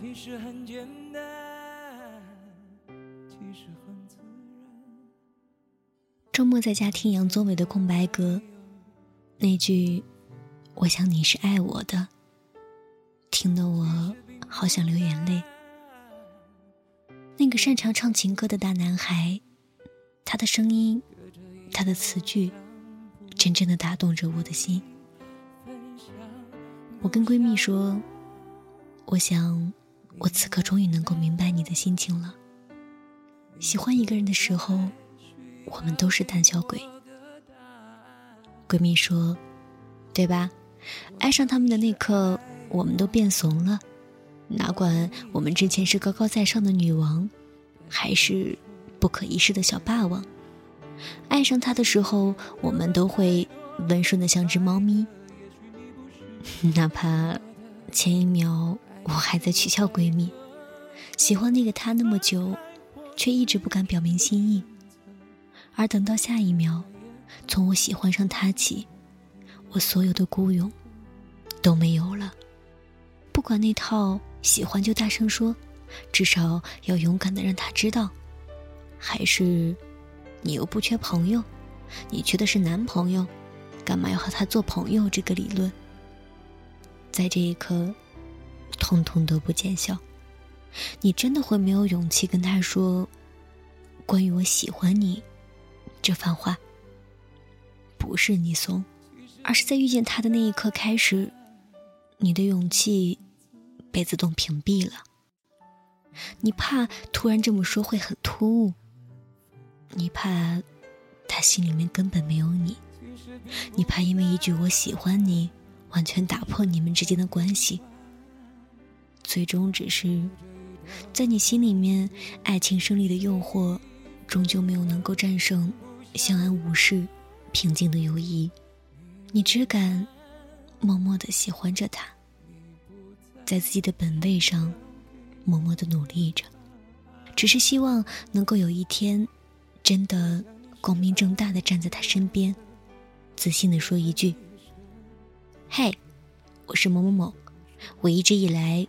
其实很简单，其实很自然。周末在家听杨宗纬的空白格，那句“我想你是爱我的”，听得我好想流眼泪。那个擅长唱情歌的大男孩，他的声音，他的词句，真正的打动着我的心。我跟闺蜜说，我想。我此刻终于能够明白你的心情了。喜欢一个人的时候，我们都是胆小鬼。闺蜜说：“对吧？爱上他们的那刻，我们都变怂了。哪管我们之前是高高在上的女王，还是不可一世的小霸王，爱上他的时候，我们都会温顺的像只猫咪。哪怕前一秒……”我还在取笑闺蜜，喜欢那个他那么久，却一直不敢表明心意。而等到下一秒，从我喜欢上他起，我所有的孤勇都没有了。不管那套喜欢就大声说，至少要勇敢的让他知道，还是你又不缺朋友，你缺的是男朋友，干嘛要和他做朋友？这个理论，在这一刻。通通都不见效，你真的会没有勇气跟他说关于我喜欢你这番话。不是你怂，而是在遇见他的那一刻开始，你的勇气被自动屏蔽了。你怕突然这么说会很突兀，你怕他心里面根本没有你，你怕因为一句我喜欢你，完全打破你们之间的关系。最终只是，在你心里面，爱情胜利的诱惑，终究没有能够战胜相安无事、平静的友谊。你只敢默默的喜欢着他，在自己的本位上默默的努力着，只是希望能够有一天，真的光明正大的站在他身边，自信的说一句：“嘿，我是某某某，我一直以来。”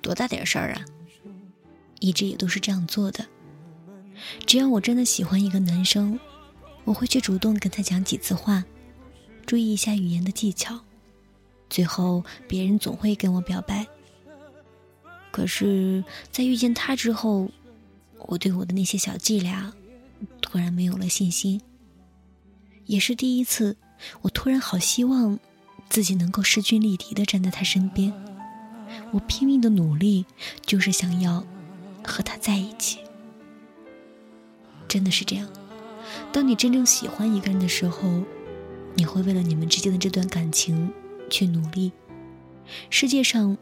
多大点事儿啊！一直也都是这样做的。只要我真的喜欢一个男生，我会去主动跟他讲几次话，注意一下语言的技巧。最后，别人总会跟我表白。可是，在遇见他之后，我对我的那些小伎俩突然没有了信心。也是第一次，我突然好希望自己能够势均力敌的站在他身边。我拼命的努力，就是想要和他在一起。真的是这样。当你真正喜欢一个人的时候，你会为了你们之间的这段感情去努力。世界上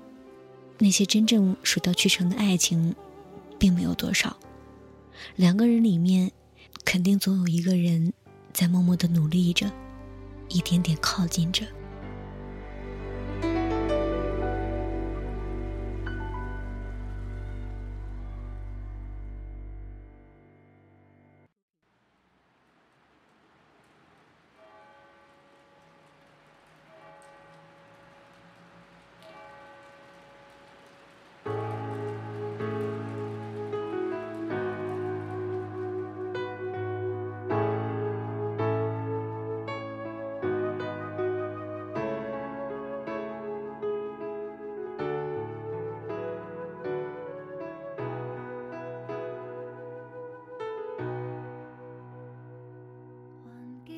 那些真正水到渠成的爱情，并没有多少。两个人里面，肯定总有一个人在默默的努力着，一点点靠近着。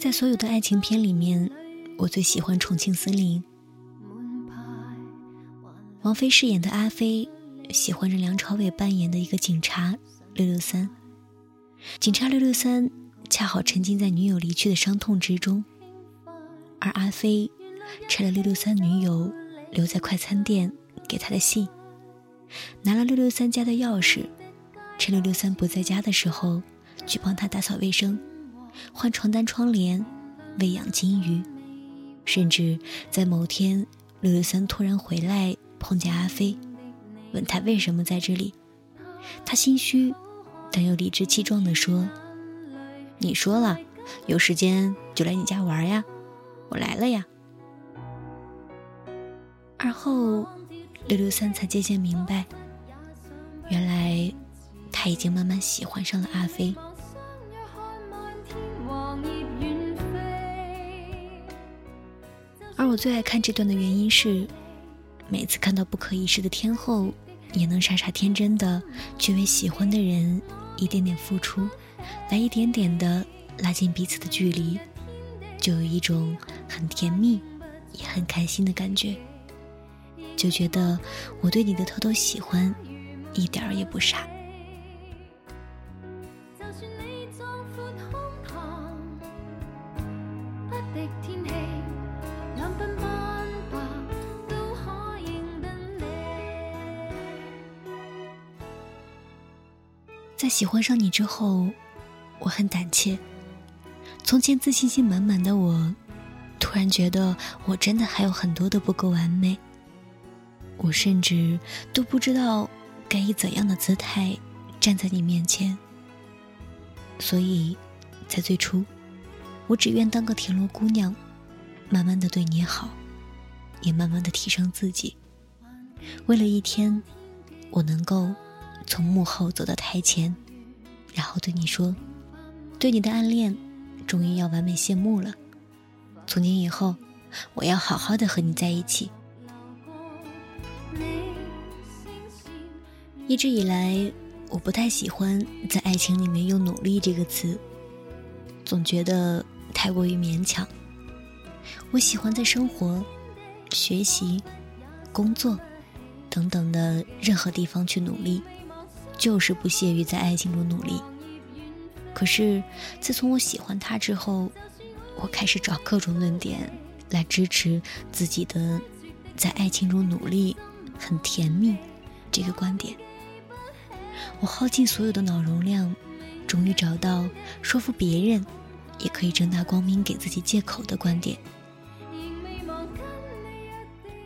在所有的爱情片里面，我最喜欢《重庆森林》。王菲饰演的阿飞，喜欢着梁朝伟扮演的一个警察六六三。警察六六三恰好沉浸在女友离去的伤痛之中，而阿飞拆了六六三女友留在快餐店给他的信，拿了六六三家的钥匙，趁六六三不在家的时候，去帮他打扫卫生、换床单、窗帘、喂养金鱼，甚至在某天六六三突然回来碰见阿飞，问他为什么在这里，他心虚但又理直气壮地说：“你说了，有时间就来你家玩呀，我来了呀。”而后，六六三才渐渐明白，原来他已经慢慢喜欢上了阿飞。我最爱看这段的原因是，每次看到不可一世的天后，也能傻傻天真的去为喜欢的人一点点付出，来一点点的拉近彼此的距离，就有一种很甜蜜，也很开心的感觉。就觉得我对你的偷偷喜欢，一点儿也不傻。在喜欢上你之后，我很胆怯。从前自信心满满的我，突然觉得我真的还有很多的不够完美。我甚至都不知道该以怎样的姿态站在你面前，所以，在最初，我只愿当个田螺姑娘，慢慢的对你好，也慢慢的提升自己。为了一天，我能够从幕后走到台前，然后对你说，对你的暗恋终于要完美谢幕了。从今以后，我要好好的和你在一起。一直以来，我不太喜欢在爱情里面用“努力”这个词，总觉得太过于勉强。我喜欢在生活、学习、工作等等的任何地方去努力，就是不屑于在爱情中努力。可是自从我喜欢他之后，我开始找各种论点来支持自己的在爱情中努力很甜蜜这个观点。我耗尽所有的脑容量，终于找到说服别人，也可以正大光明给自己借口的观点。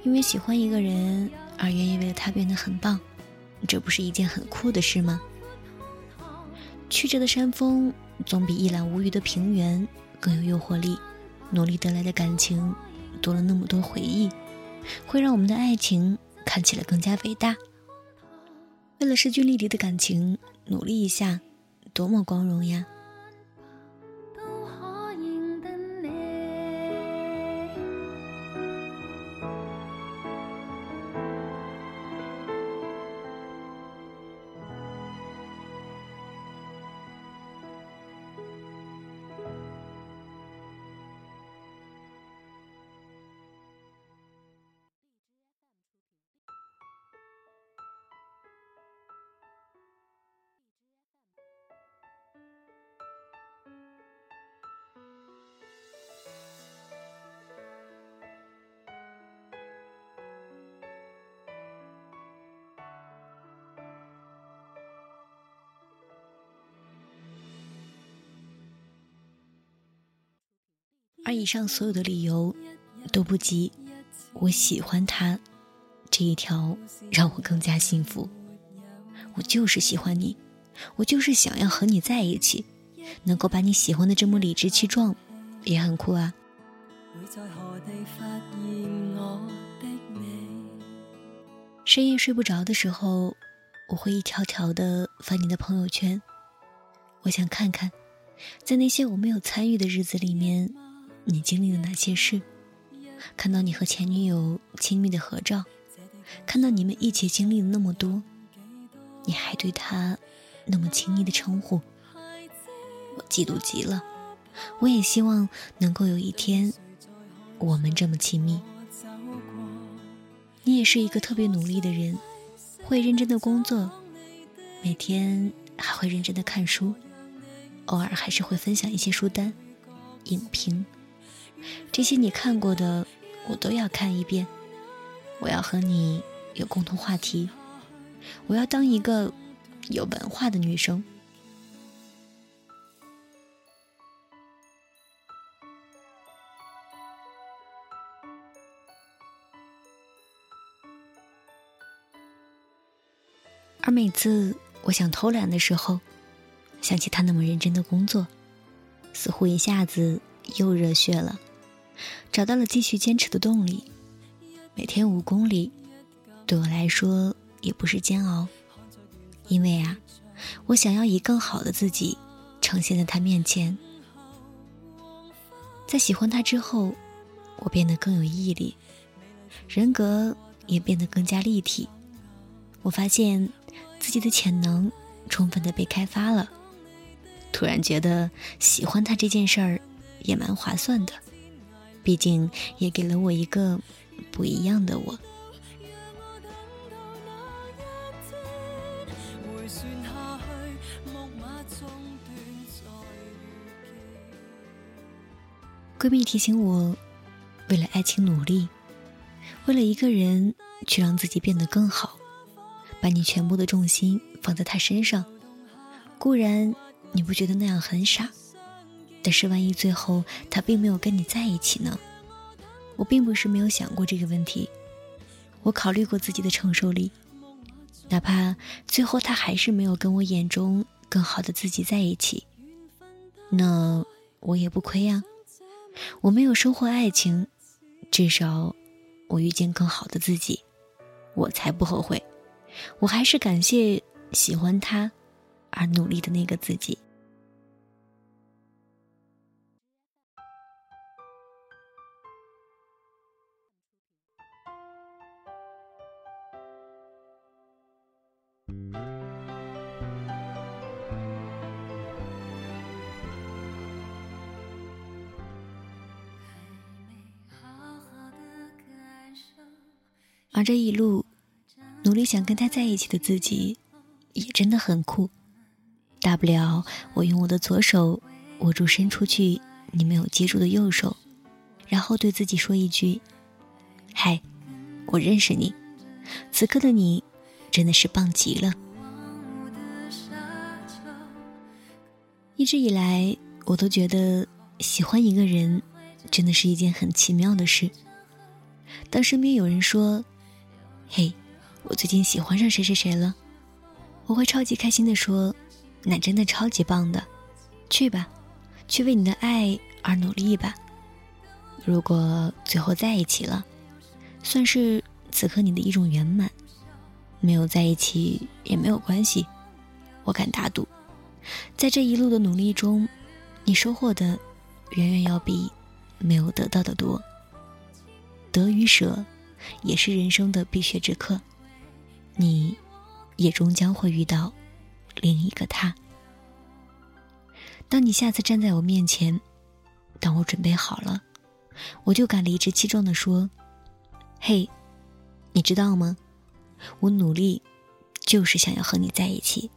因为喜欢一个人而愿意为了他变得很棒，这不是一件很酷的事吗？曲折的山峰总比一览无余的平原更有诱惑力。努力得来的感情，多了那么多回忆，会让我们的爱情看起来更加伟大。为了势均力敌的感情努力一下，多么光荣呀！而以上所有的理由，都不及我喜欢他这一条让我更加幸福。我就是喜欢你，我就是想要和你在一起，能够把你喜欢的这么理直气壮，也很酷啊。深夜睡不着的时候，我会一条条的翻你的朋友圈，我想看看，在那些我没有参与的日子里面。你经历了哪些事？看到你和前女友亲密的合照，看到你们一起经历了那么多，你还对他那么亲密的称呼，我嫉妒极了。我也希望能够有一天，我们这么亲密。你也是一个特别努力的人，会认真的工作，每天还会认真的看书，偶尔还是会分享一些书单、影评。这些你看过的，我都要看一遍。我要和你有共同话题，我要当一个有文化的女生。而每次我想偷懒的时候，想起他那么认真的工作，似乎一下子又热血了，找到了继续坚持的动力。每天五公里，对我来说也不是煎熬，因为啊，我想要以更好的自己呈现在他面前。在喜欢他之后，我变得更有毅力，人格也变得更加立体。我发现。自己的潜能充分的被开发了，突然觉得喜欢他这件事儿也蛮划算的，毕竟也给了我一个不一样的我。闺蜜提醒我，为了爱情努力，为了一个人去让自己变得更好。把你全部的重心放在他身上，固然你不觉得那样很傻，但是万一最后他并没有跟你在一起呢？我并不是没有想过这个问题，我考虑过自己的承受力，哪怕最后他还是没有跟我眼中更好的自己在一起，那我也不亏呀。我没有收获爱情，至少我遇见更好的自己，我才不后悔。我还是感谢喜欢他而努力的那个自己。而这一路。努力想跟他在一起的自己，也真的很酷。大不了我用我的左手握住伸出去你没有接住的右手，然后对自己说一句：“嗨，我认识你。此刻的你，真的是棒极了。”一直以来，我都觉得喜欢一个人，真的是一件很奇妙的事。当身边有人说：“嘿。”我最近喜欢上谁谁谁了，我会超级开心的说：“那真的超级棒的，去吧，去为你的爱而努力吧。”如果最后在一起了，算是此刻你的一种圆满；没有在一起也没有关系，我敢打赌，在这一路的努力中，你收获的远远要比没有得到的多。得与舍，也是人生的必学之课。你，也终将会遇到另一个他。当你下次站在我面前，当我准备好了，我就敢理直气壮的说：“嘿，你知道吗？我努力，就是想要和你在一起。”